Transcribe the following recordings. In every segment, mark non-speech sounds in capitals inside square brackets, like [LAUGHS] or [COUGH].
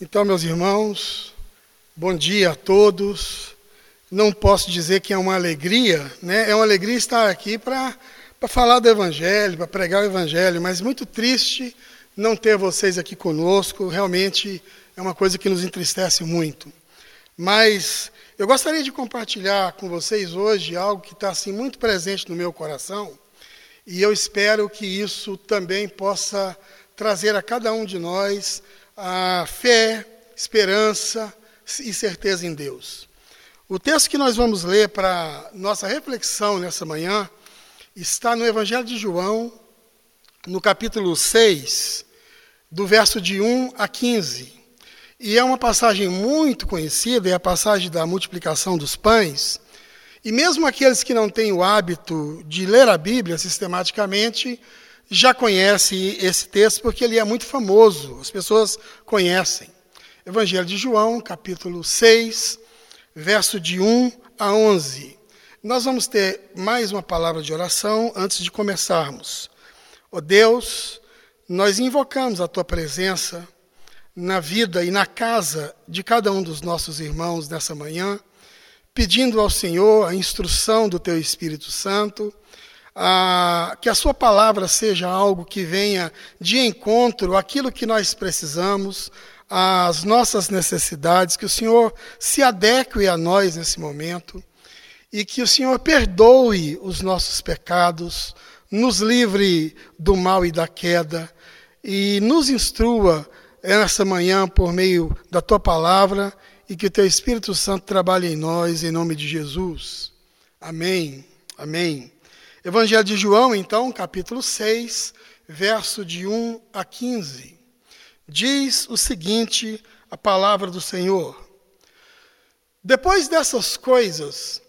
Então, meus irmãos, bom dia a todos. Não posso dizer que é uma alegria, né? É uma alegria estar aqui para falar do Evangelho, para pregar o Evangelho, mas muito triste não ter vocês aqui conosco. Realmente é uma coisa que nos entristece muito. Mas eu gostaria de compartilhar com vocês hoje algo que está assim muito presente no meu coração e eu espero que isso também possa trazer a cada um de nós a fé, esperança e certeza em Deus. O texto que nós vamos ler para nossa reflexão nessa manhã está no Evangelho de João, no capítulo 6, do verso de 1 a 15. E é uma passagem muito conhecida, é a passagem da multiplicação dos pães. E mesmo aqueles que não têm o hábito de ler a Bíblia sistematicamente, já conhece esse texto porque ele é muito famoso, as pessoas conhecem. Evangelho de João, capítulo 6, verso de 1 a 11. Nós vamos ter mais uma palavra de oração antes de começarmos. Ó oh Deus, nós invocamos a tua presença na vida e na casa de cada um dos nossos irmãos nessa manhã, pedindo ao Senhor a instrução do teu Espírito Santo a, que a Sua palavra seja algo que venha de encontro àquilo que nós precisamos, às nossas necessidades, que o Senhor se adeque a nós nesse momento e que o Senhor perdoe os nossos pecados, nos livre do mal e da queda e nos instrua nessa manhã por meio da tua palavra e que o teu Espírito Santo trabalhe em nós, em nome de Jesus. Amém. Amém. Evangelho de João, então, capítulo 6, verso de 1 a 15. Diz o seguinte a palavra do Senhor: Depois dessas coisas,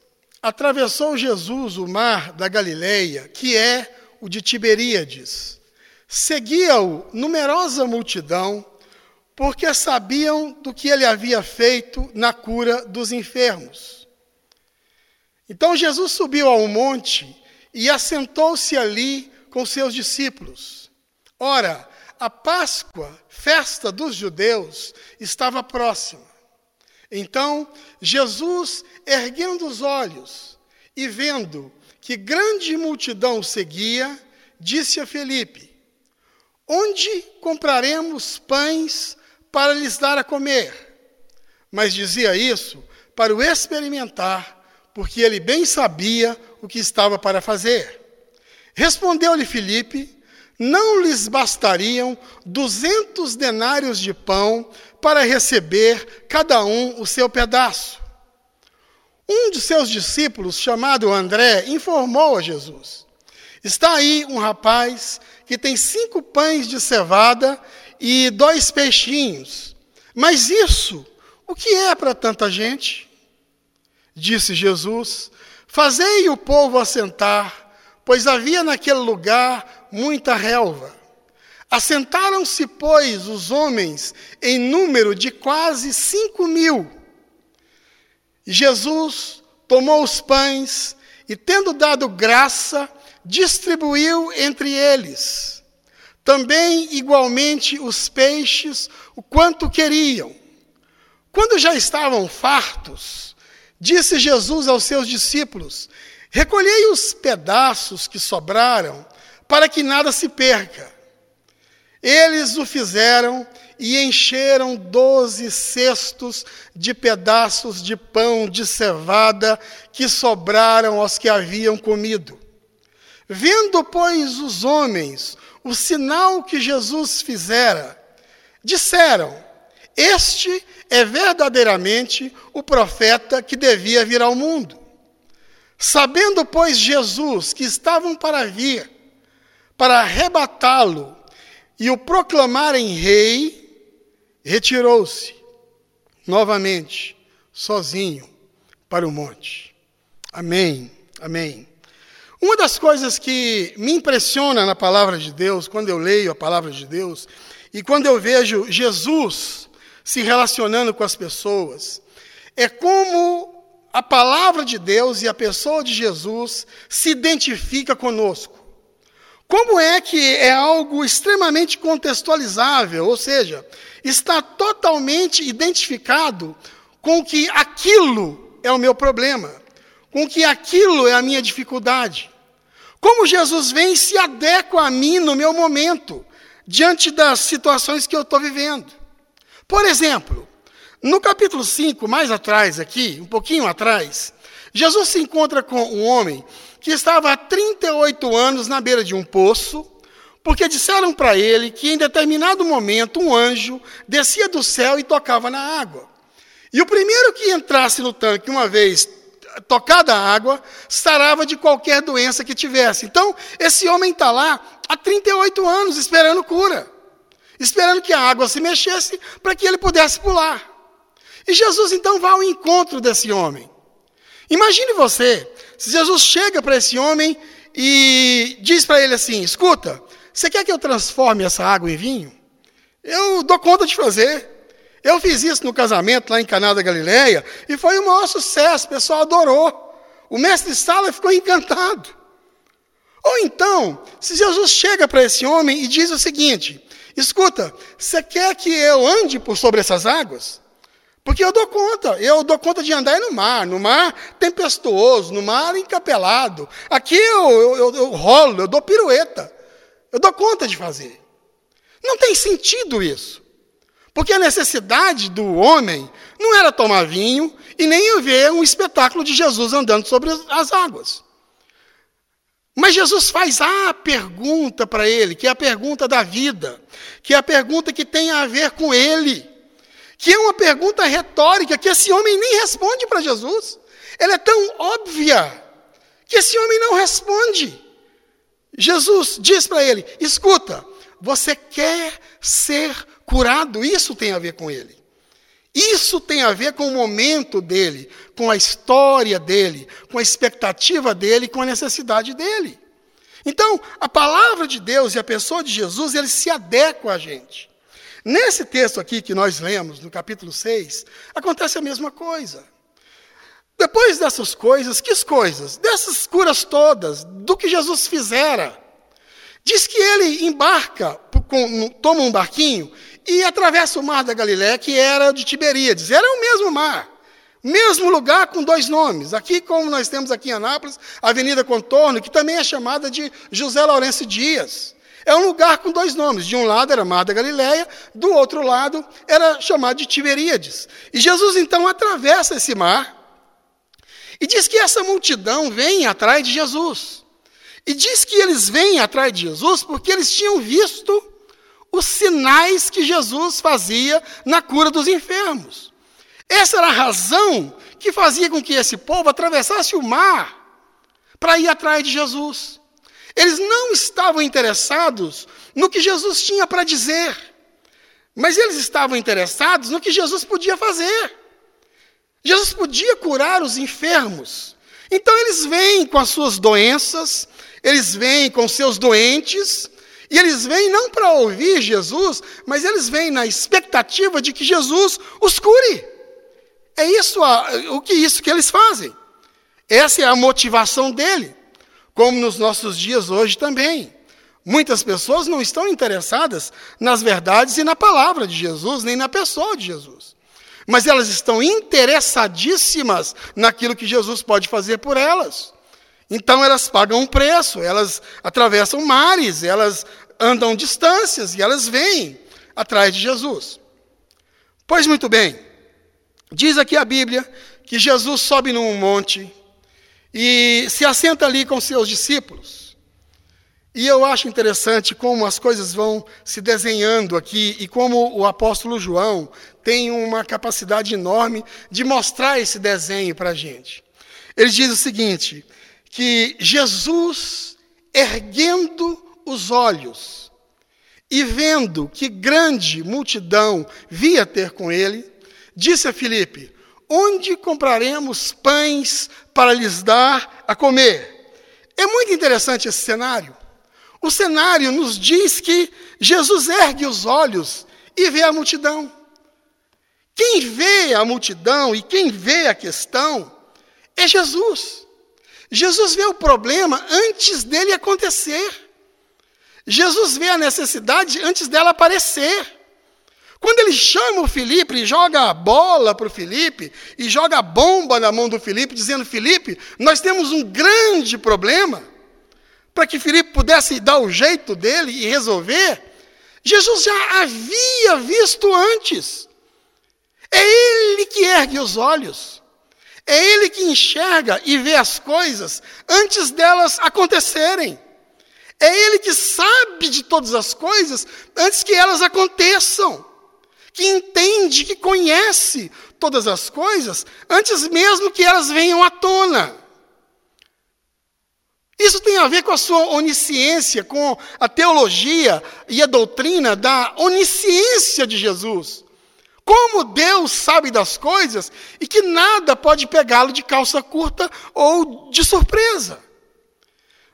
atravessou Jesus o mar da Galileia, que é o de Tiberíades. Seguia-o numerosa multidão, porque sabiam do que ele havia feito na cura dos enfermos. Então Jesus subiu ao monte e assentou-se ali com seus discípulos. Ora, a Páscoa, festa dos judeus, estava próxima. Então, Jesus, erguendo os olhos e vendo que grande multidão o seguia, disse a Felipe: Onde compraremos pães para lhes dar a comer? Mas dizia isso para o experimentar, porque ele bem sabia o que estava para fazer. Respondeu-lhe Filipe: Não lhes bastariam duzentos denários de pão para receber cada um o seu pedaço. Um de seus discípulos, chamado André, informou a Jesus: Está aí um rapaz que tem cinco pães de cevada e dois peixinhos. Mas isso, o que é para tanta gente? Disse Jesus: Fazei o povo assentar, pois havia naquele lugar muita relva. Assentaram-se, pois, os homens em número de quase cinco mil. Jesus tomou os pães e, tendo dado graça, distribuiu entre eles. Também, igualmente, os peixes, o quanto queriam. Quando já estavam fartos, Disse Jesus aos seus discípulos: Recolhei os pedaços que sobraram, para que nada se perca. Eles o fizeram e encheram doze cestos de pedaços de pão de cevada que sobraram aos que haviam comido. Vendo, pois, os homens o sinal que Jesus fizera, disseram: Este é verdadeiramente o profeta que devia vir ao mundo. Sabendo, pois, Jesus que estavam para vir, para arrebatá-lo e o proclamarem rei, retirou-se novamente, sozinho, para o monte. Amém, amém. Uma das coisas que me impressiona na palavra de Deus, quando eu leio a palavra de Deus, e quando eu vejo Jesus se relacionando com as pessoas. É como a palavra de Deus e a pessoa de Jesus se identifica conosco. Como é que é algo extremamente contextualizável, ou seja, está totalmente identificado com que aquilo é o meu problema, com que aquilo é a minha dificuldade. Como Jesus vem e se adequa a mim no meu momento, diante das situações que eu estou vivendo. Por exemplo, no capítulo 5, mais atrás aqui, um pouquinho atrás, Jesus se encontra com um homem que estava há 38 anos na beira de um poço, porque disseram para ele que em determinado momento um anjo descia do céu e tocava na água. E o primeiro que entrasse no tanque, uma vez tocada a água, sarava de qualquer doença que tivesse. Então, esse homem está lá há 38 anos esperando cura, esperando que a água se mexesse para que ele pudesse pular. E Jesus então vai ao encontro desse homem. Imagine você, se Jesus chega para esse homem e diz para ele assim: escuta, você quer que eu transforme essa água em vinho? Eu dou conta de fazer. Eu fiz isso no casamento lá em Caná da Galileia e foi um maior sucesso, o pessoal adorou. O mestre Sala ficou encantado. Ou então, se Jesus chega para esse homem e diz o seguinte: escuta, você quer que eu ande por sobre essas águas? Porque eu dou conta, eu dou conta de andar no mar, no mar tempestuoso, no mar encapelado. Aqui eu, eu, eu, eu rolo, eu dou pirueta. Eu dou conta de fazer. Não tem sentido isso. Porque a necessidade do homem não era tomar vinho e nem ver um espetáculo de Jesus andando sobre as águas. Mas Jesus faz a pergunta para ele, que é a pergunta da vida, que é a pergunta que tem a ver com ele, que é uma pergunta retórica que esse homem nem responde para Jesus. Ela é tão óbvia que esse homem não responde. Jesus diz para ele: escuta, você quer ser curado, isso tem a ver com ele. Isso tem a ver com o momento dele, com a história dele, com a expectativa dele, com a necessidade dele. Então, a palavra de Deus e a pessoa de Jesus, eles se adequam a gente. Nesse texto aqui que nós lemos, no capítulo 6, acontece a mesma coisa. Depois dessas coisas, que coisas? Dessas curas todas, do que Jesus fizera. Diz que ele embarca, toma um barquinho e atravessa o mar da Galiléia, que era de Tiberíades. Era o mesmo mar, mesmo lugar com dois nomes. Aqui, como nós temos aqui em Anápolis, a Avenida Contorno, que também é chamada de José Lourenço Dias. É um lugar com dois nomes. De um lado era Mar da Galileia, do outro lado era chamado de Tiberíades. E Jesus então atravessa esse mar e diz que essa multidão vem atrás de Jesus. E diz que eles vêm atrás de Jesus porque eles tinham visto os sinais que Jesus fazia na cura dos enfermos. Essa era a razão que fazia com que esse povo atravessasse o mar para ir atrás de Jesus. Eles não estavam interessados no que Jesus tinha para dizer, mas eles estavam interessados no que Jesus podia fazer. Jesus podia curar os enfermos. Então eles vêm com as suas doenças, eles vêm com seus doentes, e eles vêm não para ouvir Jesus, mas eles vêm na expectativa de que Jesus os cure. É isso o que isso que eles fazem. Essa é a motivação dele, como nos nossos dias hoje também. Muitas pessoas não estão interessadas nas verdades e na palavra de Jesus, nem na pessoa de Jesus. Mas elas estão interessadíssimas naquilo que Jesus pode fazer por elas. Então elas pagam um preço, elas atravessam mares, elas andam distâncias e elas vêm atrás de Jesus. Pois muito bem, diz aqui a Bíblia que Jesus sobe num monte e se assenta ali com seus discípulos. E eu acho interessante como as coisas vão se desenhando aqui e como o apóstolo João tem uma capacidade enorme de mostrar esse desenho para a gente. Ele diz o seguinte: que Jesus, erguendo os olhos e vendo que grande multidão via ter com ele, disse a Filipe: Onde compraremos pães para lhes dar a comer? É muito interessante esse cenário. O cenário nos diz que Jesus ergue os olhos e vê a multidão. Quem vê a multidão e quem vê a questão é Jesus. Jesus vê o problema antes dele acontecer. Jesus vê a necessidade antes dela aparecer. Quando ele chama o Felipe e joga a bola para o Felipe, e joga a bomba na mão do Felipe, dizendo: Felipe, nós temos um grande problema, para que Felipe pudesse dar o jeito dele e resolver, Jesus já havia visto antes. É ele que ergue os olhos. É ele que enxerga e vê as coisas antes delas acontecerem. É ele que sabe de todas as coisas antes que elas aconteçam. Que entende, que conhece todas as coisas antes mesmo que elas venham à tona. Isso tem a ver com a sua onisciência, com a teologia e a doutrina da onisciência de Jesus. Como Deus sabe das coisas e que nada pode pegá-lo de calça curta ou de surpresa.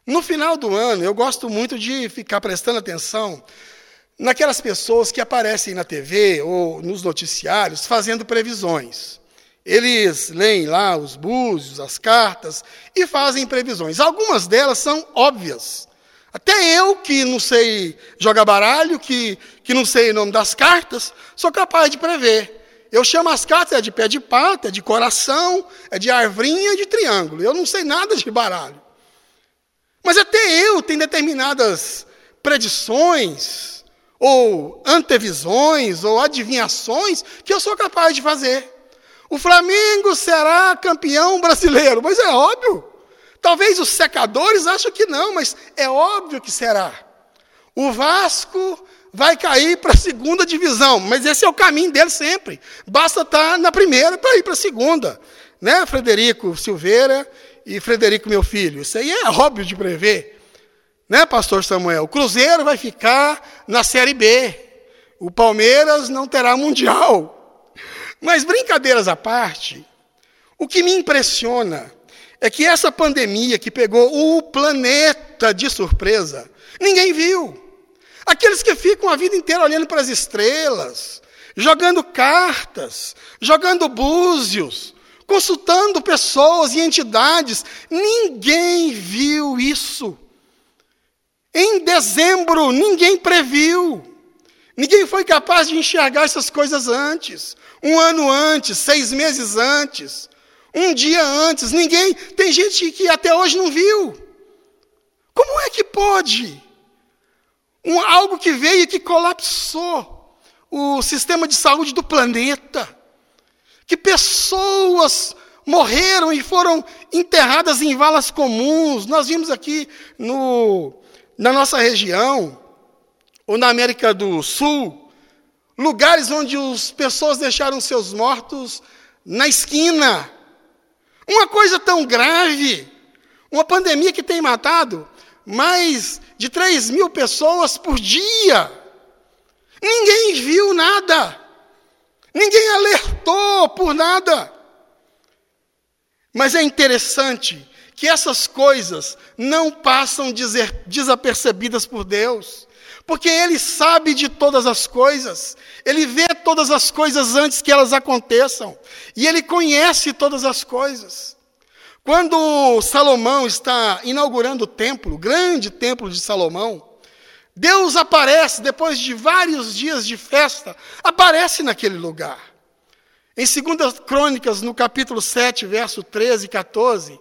No final do ano, eu gosto muito de ficar prestando atenção naquelas pessoas que aparecem na TV ou nos noticiários fazendo previsões. Eles leem lá os búzios, as cartas e fazem previsões. Algumas delas são óbvias. Até eu, que não sei jogar baralho, que, que não sei o nome das cartas, sou capaz de prever. Eu chamo as cartas, é de pé de pata, é de coração, é de arvrinha e de triângulo. Eu não sei nada de baralho. Mas até eu tenho determinadas predições, ou antevisões, ou adivinhações, que eu sou capaz de fazer. O Flamengo será campeão brasileiro, mas é óbvio. Talvez os secadores achem que não, mas é óbvio que será. O Vasco vai cair para a segunda divisão, mas esse é o caminho dele sempre. Basta estar na primeira para ir para a segunda. Né, Frederico Silveira e Frederico, meu filho? Isso aí é óbvio de prever. Né, pastor Samuel? O Cruzeiro vai ficar na Série B. O Palmeiras não terá Mundial. Mas brincadeiras à parte, o que me impressiona é que essa pandemia que pegou o planeta de surpresa, ninguém viu. Aqueles que ficam a vida inteira olhando para as estrelas, jogando cartas, jogando búzios, consultando pessoas e entidades, ninguém viu isso. Em dezembro, ninguém previu. Ninguém foi capaz de enxergar essas coisas antes, um ano antes, seis meses antes um dia antes. Ninguém. Tem gente que até hoje não viu. Como é que pode? Um, algo que veio e que colapsou o sistema de saúde do planeta. Que pessoas morreram e foram enterradas em valas comuns. Nós vimos aqui no, na nossa região, ou na América do Sul, lugares onde as pessoas deixaram seus mortos na esquina. Uma coisa tão grave, uma pandemia que tem matado mais de 3 mil pessoas por dia. Ninguém viu nada. Ninguém alertou por nada. Mas é interessante que essas coisas não passam desapercebidas por Deus, porque Ele sabe de todas as coisas, Ele vê todas as coisas antes que elas aconteçam, e Ele conhece todas as coisas. Quando Salomão está inaugurando o templo, o grande templo de Salomão, Deus aparece, depois de vários dias de festa, aparece naquele lugar. Em 2 Crônicas, no capítulo 7, verso 13 e 14,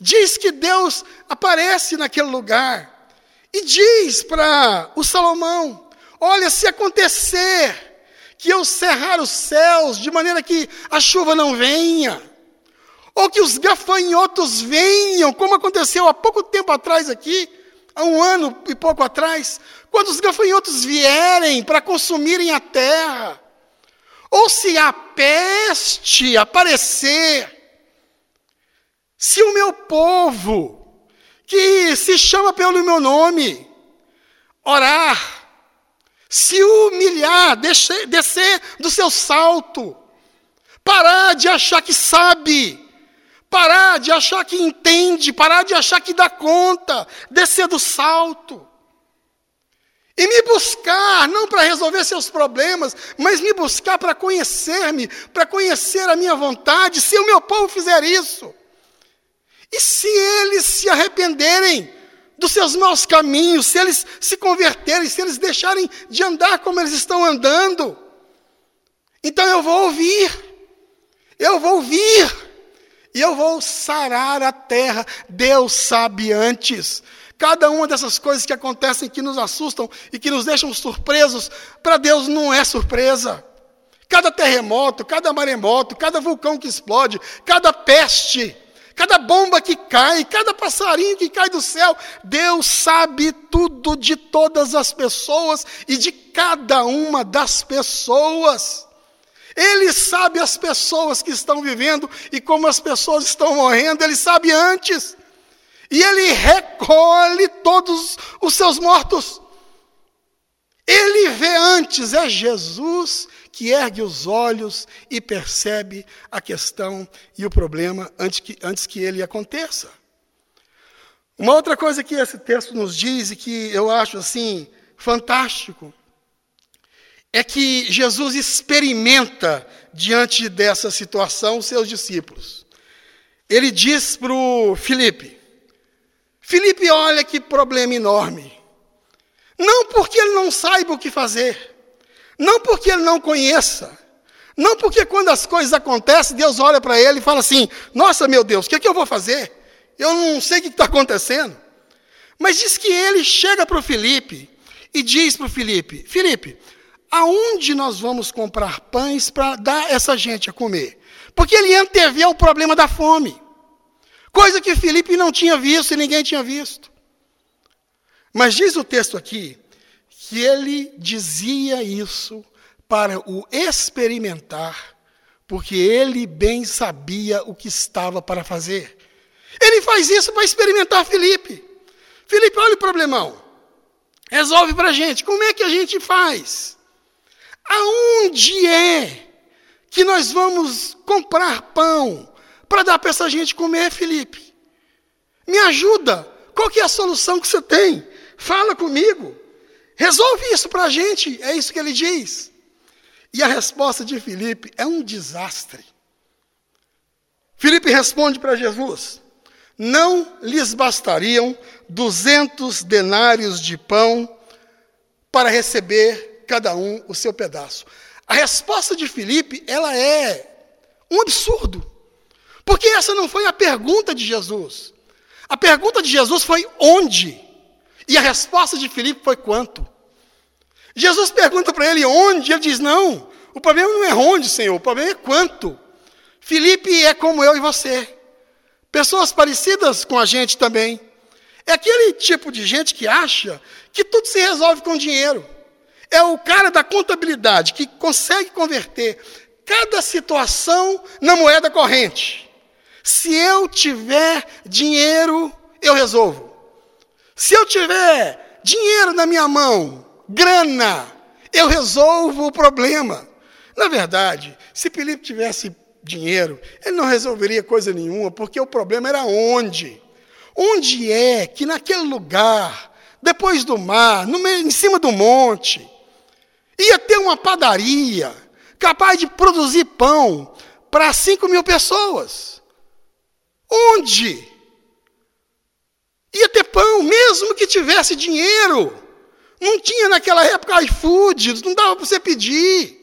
diz que Deus aparece naquele lugar e diz para o Salomão: Olha, se acontecer que eu cerrar os céus de maneira que a chuva não venha, ou que os gafanhotos venham, como aconteceu há pouco tempo atrás aqui, há um ano e pouco atrás, quando os gafanhotos vierem para consumirem a terra, ou se a peste aparecer, se o meu povo, que se chama pelo meu nome, orar, se humilhar, descer, descer do seu salto, parar de achar que sabe, parar de achar que entende, parar de achar que dá conta, descer do salto. E me buscar, não para resolver seus problemas, mas me buscar para conhecer-me, para conhecer a minha vontade, se o meu povo fizer isso. E se eles se arrependerem, dos seus maus caminhos, se eles se converterem, se eles deixarem de andar como eles estão andando. Então eu vou ouvir, eu vou ouvir, e eu vou sarar a terra. Deus sabe antes. Cada uma dessas coisas que acontecem que nos assustam e que nos deixam surpresos, para Deus não é surpresa. Cada terremoto, cada maremoto, cada vulcão que explode, cada peste, cada bomba que cai, cada passarinho que cai do céu, Deus sabe tudo de todas as pessoas e de cada uma das pessoas. Ele sabe as pessoas que estão vivendo e como as pessoas estão morrendo, ele sabe antes. E ele recolhe todos os seus mortos. Ele vê antes, é Jesus que ergue os olhos e percebe a questão e o problema antes que, antes que ele aconteça. Uma outra coisa que esse texto nos diz e que eu acho assim fantástico é que Jesus experimenta diante dessa situação os seus discípulos. Ele diz para o Filipe: Felipe, olha que problema enorme. Não porque ele não saiba o que fazer, não porque ele não conheça, não porque quando as coisas acontecem, Deus olha para ele e fala assim: Nossa, meu Deus, o que, é que eu vou fazer? Eu não sei o que está acontecendo. Mas diz que ele chega para o Felipe e diz para o Felipe: Felipe, aonde nós vamos comprar pães para dar essa gente a comer? Porque ele antevê o problema da fome. Coisa que Felipe não tinha visto e ninguém tinha visto. Mas diz o texto aqui que ele dizia isso para o experimentar, porque ele bem sabia o que estava para fazer. Ele faz isso para experimentar Felipe. Felipe, olha o problemão. Resolve para a gente. Como é que a gente faz? Aonde é que nós vamos comprar pão para dar para essa gente comer, Felipe? Me ajuda. Qual que é a solução que você tem? Fala comigo. Resolve isso para a gente. É isso que ele diz. E a resposta de Felipe é um desastre. Felipe responde para Jesus: Não lhes bastariam duzentos denários de pão para receber cada um o seu pedaço. A resposta de Felipe, ela é um absurdo. Porque essa não foi a pergunta de Jesus. A pergunta de Jesus foi onde? E a resposta de Filipe foi quanto? Jesus pergunta para ele onde, ele diz: Não, o problema não é onde, Senhor, o problema é quanto. Filipe é como eu e você, pessoas parecidas com a gente também. É aquele tipo de gente que acha que tudo se resolve com dinheiro. É o cara da contabilidade que consegue converter cada situação na moeda corrente. Se eu tiver dinheiro, eu resolvo. Se eu tiver dinheiro na minha mão, grana, eu resolvo o problema. Na verdade, se Felipe tivesse dinheiro, ele não resolveria coisa nenhuma, porque o problema era onde? Onde é que naquele lugar, depois do mar, meio, em cima do monte, ia ter uma padaria capaz de produzir pão para 5 mil pessoas? Onde? Ia ter pão, mesmo que tivesse dinheiro. Não tinha naquela época iFood, não dava para você pedir.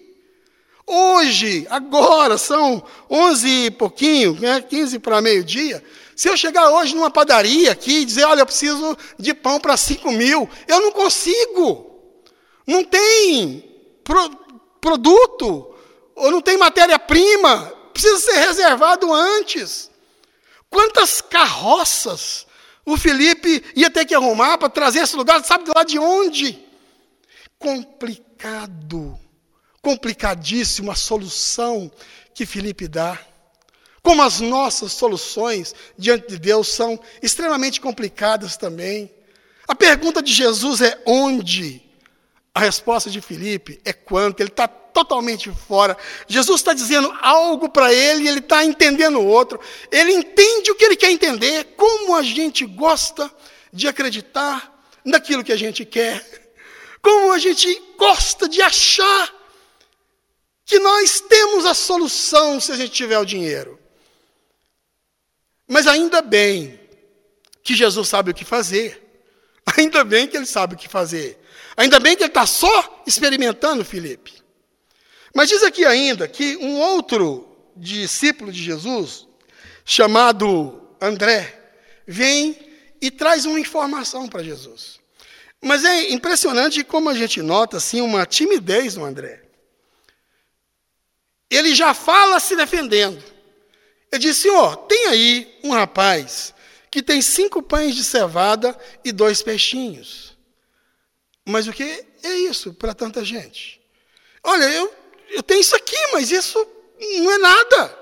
Hoje, agora, são 11 e pouquinho, né, 15 para meio-dia. Se eu chegar hoje numa padaria aqui e dizer, olha, eu preciso de pão para 5 mil, eu não consigo. Não tem pro, produto, ou não tem matéria-prima, precisa ser reservado antes. Quantas carroças o Felipe ia ter que arrumar para trazer esse lugar, sabe lá de onde? Complicado, complicadíssimo a solução que Felipe dá. Como as nossas soluções diante de Deus são extremamente complicadas também. A pergunta de Jesus é onde? A resposta de Felipe é quanto. Ele está totalmente fora. Jesus está dizendo algo para ele ele está entendendo o outro. Ele entende o que ele quer entender, como a gente gosta de acreditar naquilo que a gente quer, como a gente gosta de achar que nós temos a solução se a gente tiver o dinheiro. Mas ainda bem que Jesus sabe o que fazer. Ainda bem que ele sabe o que fazer. Ainda bem que ele está só experimentando, Felipe. Mas diz aqui ainda que um outro discípulo de Jesus, chamado André, vem e traz uma informação para Jesus. Mas é impressionante como a gente nota assim uma timidez no André. Ele já fala se defendendo. Ele diz: Senhor, tem aí um rapaz que tem cinco pães de cevada e dois peixinhos. Mas o que é isso para tanta gente? Olha, eu, eu tenho isso aqui, mas isso não é nada.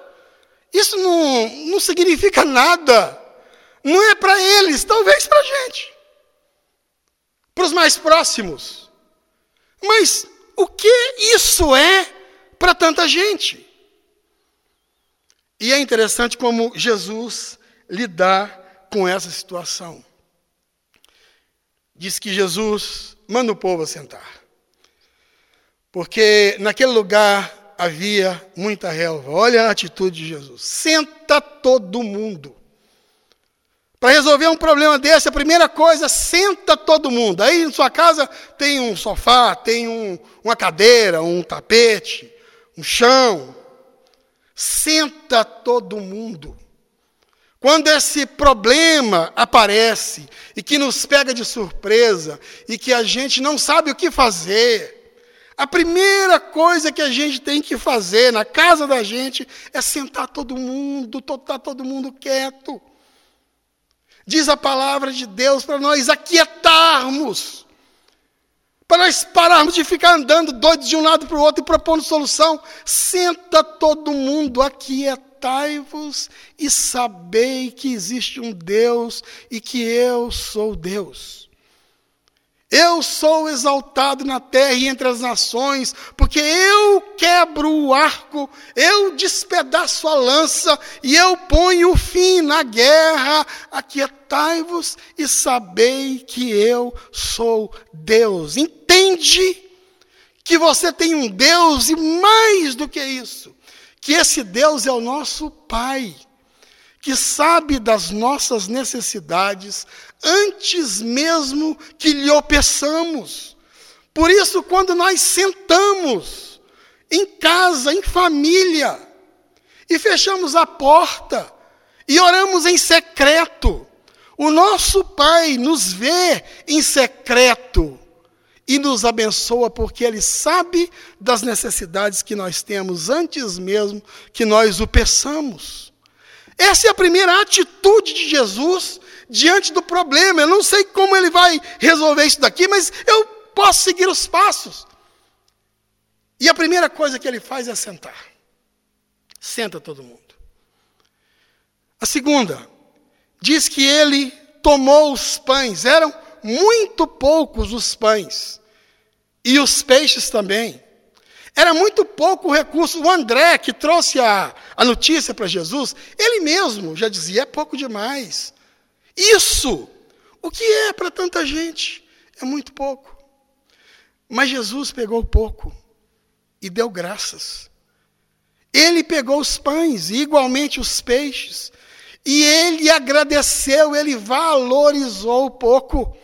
Isso não, não significa nada. Não é para eles, talvez para a gente. Para os mais próximos. Mas o que isso é para tanta gente? E é interessante como Jesus lidar com essa situação. Diz que Jesus manda o povo sentar. Porque naquele lugar havia muita relva. Olha a atitude de Jesus. Senta todo mundo. Para resolver um problema desse, a primeira coisa, senta todo mundo. Aí em sua casa tem um sofá, tem um, uma cadeira, um tapete, um chão. Senta todo mundo. Quando esse problema aparece e que nos pega de surpresa e que a gente não sabe o que fazer, a primeira coisa que a gente tem que fazer na casa da gente é sentar todo mundo, estar todo mundo quieto. Diz a palavra de Deus para nós aquietarmos, para nós pararmos de ficar andando doidos de um lado para o outro e propondo solução. Senta todo mundo aquietar Aquietai-vos e sabei que existe um Deus e que eu sou Deus. Eu sou exaltado na terra e entre as nações, porque eu quebro o arco, eu despedaço a lança e eu ponho fim na guerra. Aquietai-vos e sabei que eu sou Deus. Entende que você tem um Deus e mais do que isso, que esse Deus é o nosso Pai, que sabe das nossas necessidades antes mesmo que lhe o peçamos. Por isso, quando nós sentamos em casa, em família, e fechamos a porta e oramos em secreto, o nosso Pai nos vê em secreto e nos abençoa porque Ele sabe das necessidades que nós temos antes mesmo que nós o peçamos. Essa é a primeira atitude de Jesus diante do problema. Eu não sei como ele vai resolver isso daqui, mas eu posso seguir os passos. E a primeira coisa que ele faz é sentar. Senta todo mundo. A segunda, diz que ele tomou os pães, eram muito poucos os pães, e os peixes também. Era muito pouco o recurso. O André, que trouxe a, a notícia para Jesus, ele mesmo já dizia: é pouco demais. Isso, o que é para tanta gente? É muito pouco. Mas Jesus pegou pouco e deu graças. Ele pegou os pães e igualmente os peixes. E ele agradeceu, ele valorizou pouco.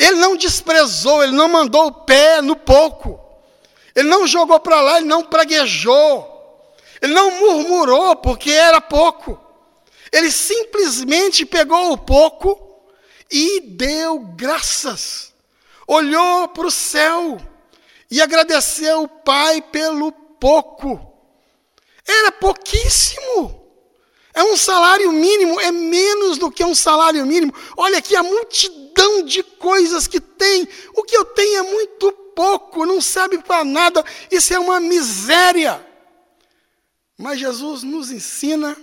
Ele não desprezou, ele não mandou o pé no pouco. Ele não jogou para lá, ele não praguejou. Ele não murmurou porque era pouco. Ele simplesmente pegou o pouco e deu graças. Olhou para o céu e agradeceu o Pai pelo pouco. Era pouquíssimo. É um salário mínimo, é menos do que um salário mínimo. Olha aqui a multidão de coisas que tem. O que eu tenho é muito pouco, não serve para nada. Isso é uma miséria. Mas Jesus nos ensina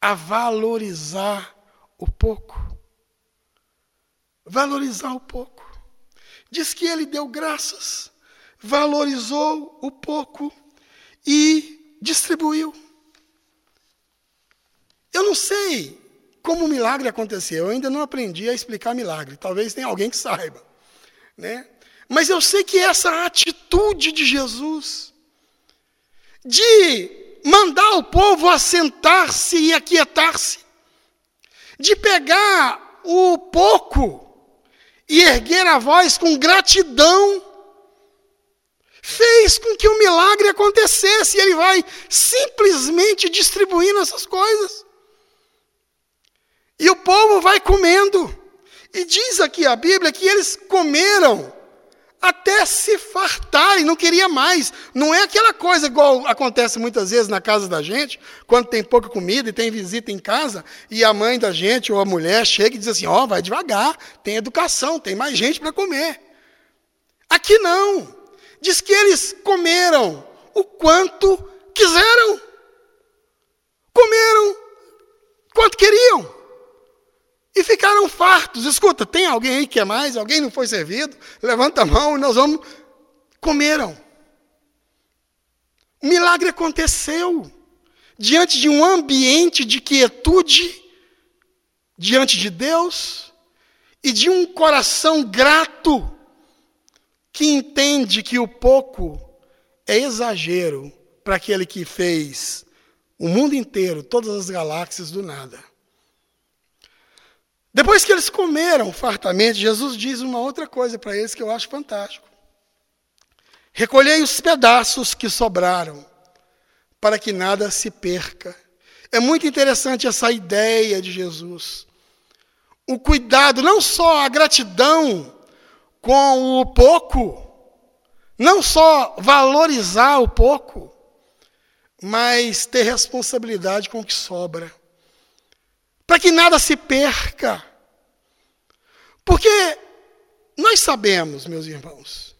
a valorizar o pouco. Valorizar o pouco. Diz que ele deu graças, valorizou o pouco e distribuiu. Eu não sei como o milagre aconteceu, eu ainda não aprendi a explicar milagre. Talvez tenha alguém que saiba. Né? Mas eu sei que essa atitude de Jesus, de mandar o povo assentar-se e aquietar-se, de pegar o pouco e erguer a voz com gratidão fez com que o milagre acontecesse. E ele vai simplesmente distribuindo essas coisas. E o povo vai comendo. E diz aqui a Bíblia que eles comeram até se fartarem, não queria mais. Não é aquela coisa igual acontece muitas vezes na casa da gente, quando tem pouca comida e tem visita em casa, e a mãe da gente ou a mulher chega e diz assim: ó, oh, vai devagar, tem educação, tem mais gente para comer. Aqui não. Diz que eles comeram o quanto quiseram. Comeram quanto queriam. E ficaram fartos. Escuta, tem alguém aí que quer mais? Alguém não foi servido? Levanta a mão e nós vamos. Comeram. O milagre aconteceu. Diante de um ambiente de quietude, diante de Deus, e de um coração grato, que entende que o pouco é exagero para aquele que fez o mundo inteiro, todas as galáxias do nada. Depois que eles comeram fartamente, Jesus diz uma outra coisa para eles que eu acho fantástico. Recolhei os pedaços que sobraram, para que nada se perca. É muito interessante essa ideia de Jesus. O cuidado, não só a gratidão com o pouco, não só valorizar o pouco, mas ter responsabilidade com o que sobra para que nada se perca. Porque nós sabemos, meus irmãos,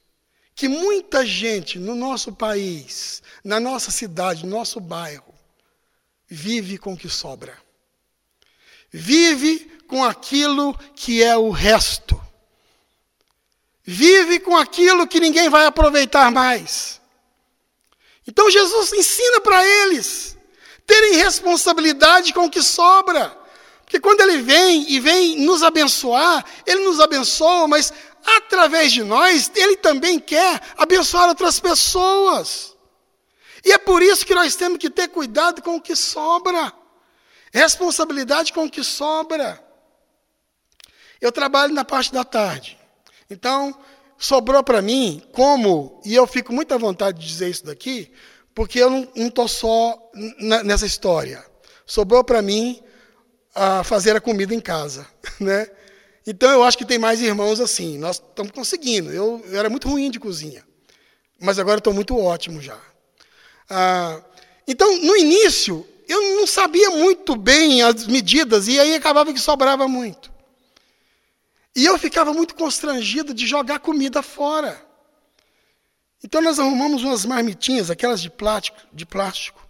que muita gente no nosso país, na nossa cidade, no nosso bairro, vive com o que sobra. Vive com aquilo que é o resto. Vive com aquilo que ninguém vai aproveitar mais. Então Jesus ensina para eles terem responsabilidade com o que sobra. Porque quando ele vem e vem nos abençoar, ele nos abençoa, mas através de nós, ele também quer abençoar outras pessoas. E é por isso que nós temos que ter cuidado com o que sobra, responsabilidade com o que sobra. Eu trabalho na parte da tarde, então sobrou para mim, como, e eu fico muito à vontade de dizer isso daqui, porque eu não estou só nessa história. Sobrou para mim a fazer a comida em casa, [LAUGHS] né? Então eu acho que tem mais irmãos assim. Nós estamos conseguindo. Eu, eu era muito ruim de cozinha, mas agora estou muito ótimo já. Ah, então no início eu não sabia muito bem as medidas e aí acabava que sobrava muito. E eu ficava muito constrangido de jogar comida fora. Então nós arrumamos umas marmitinhas, aquelas de plástico, de plástico.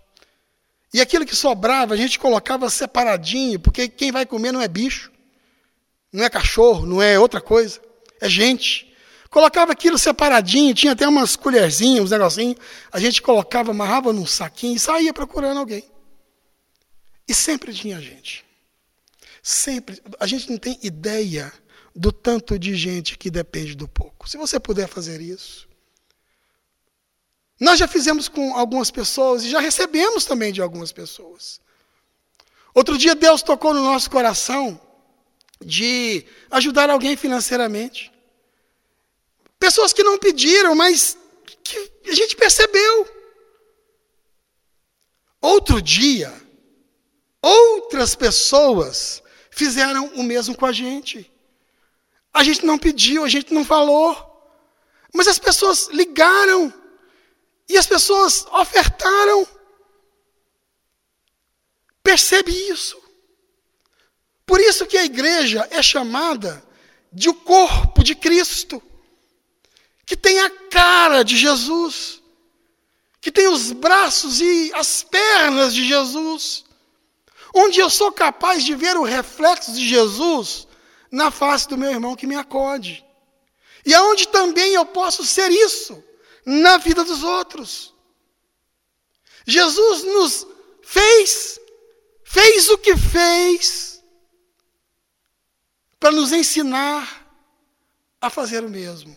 E aquilo que sobrava, a gente colocava separadinho, porque quem vai comer não é bicho, não é cachorro, não é outra coisa, é gente. Colocava aquilo separadinho, tinha até umas colherzinhas, uns negocinhos. A gente colocava, amarrava num saquinho e saía procurando alguém. E sempre tinha gente. Sempre. A gente não tem ideia do tanto de gente que depende do pouco. Se você puder fazer isso, nós já fizemos com algumas pessoas e já recebemos também de algumas pessoas. Outro dia Deus tocou no nosso coração de ajudar alguém financeiramente. Pessoas que não pediram, mas que a gente percebeu. Outro dia, outras pessoas fizeram o mesmo com a gente. A gente não pediu, a gente não falou, mas as pessoas ligaram e as pessoas ofertaram. Percebe isso? Por isso que a igreja é chamada de o corpo de Cristo, que tem a cara de Jesus, que tem os braços e as pernas de Jesus, onde eu sou capaz de ver o reflexo de Jesus na face do meu irmão que me acode. E aonde também eu posso ser isso na vida dos outros. Jesus nos fez, fez o que fez, para nos ensinar a fazer o mesmo.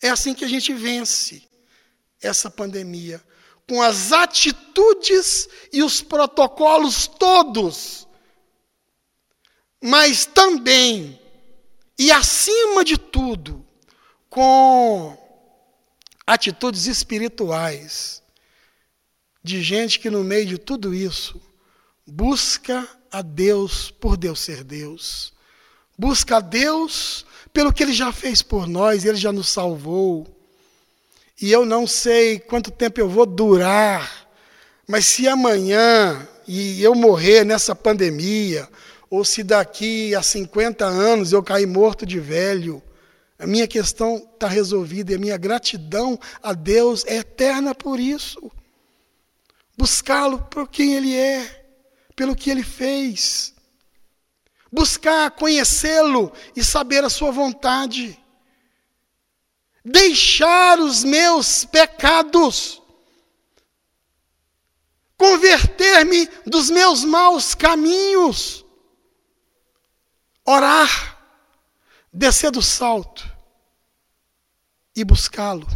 É assim que a gente vence essa pandemia, com as atitudes e os protocolos todos mas também e acima de tudo, com atitudes espirituais de gente que no meio de tudo isso busca a Deus por Deus ser Deus. Busca a Deus pelo que ele já fez por nós, ele já nos salvou. E eu não sei quanto tempo eu vou durar, mas se amanhã e eu morrer nessa pandemia, ou se daqui a 50 anos eu cair morto de velho, a minha questão está resolvida e a minha gratidão a Deus é eterna por isso. Buscá-lo por quem Ele é, pelo que Ele fez. Buscar conhecê-lo e saber a Sua vontade. Deixar os meus pecados. Converter-me dos meus maus caminhos orar, descer do salto e buscá-lo,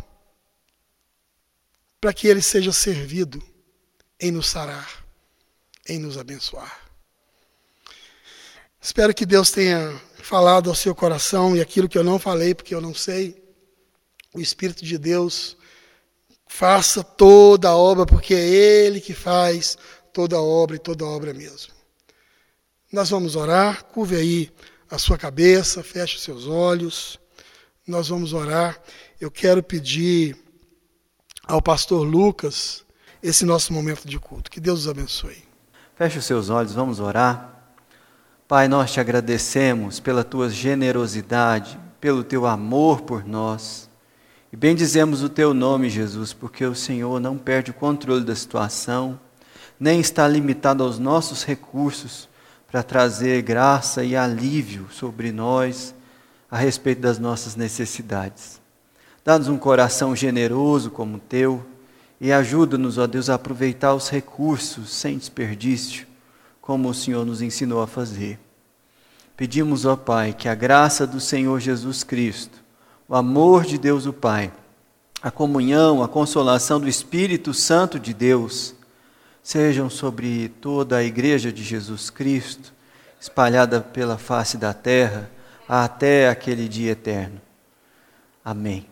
para que ele seja servido em nos sarar, em nos abençoar. Espero que Deus tenha falado ao seu coração e aquilo que eu não falei, porque eu não sei, o Espírito de Deus faça toda a obra, porque é Ele que faz toda a obra e toda a obra mesmo. Nós vamos orar, curve aí a sua cabeça, feche os seus olhos. Nós vamos orar. Eu quero pedir ao pastor Lucas esse nosso momento de culto. Que Deus os abençoe. Feche os seus olhos, vamos orar. Pai, nós te agradecemos pela tua generosidade, pelo teu amor por nós. E bendizemos o teu nome, Jesus, porque o Senhor não perde o controle da situação, nem está limitado aos nossos recursos, para trazer graça e alívio sobre nós a respeito das nossas necessidades. Dá-nos um coração generoso como o teu e ajuda-nos, ó Deus, a aproveitar os recursos sem desperdício, como o Senhor nos ensinou a fazer. Pedimos, ó Pai, que a graça do Senhor Jesus Cristo, o amor de Deus o Pai, a comunhão, a consolação do Espírito Santo de Deus, sejam sobre toda a Igreja de Jesus Cristo, espalhada pela face da terra, até aquele dia eterno. Amém.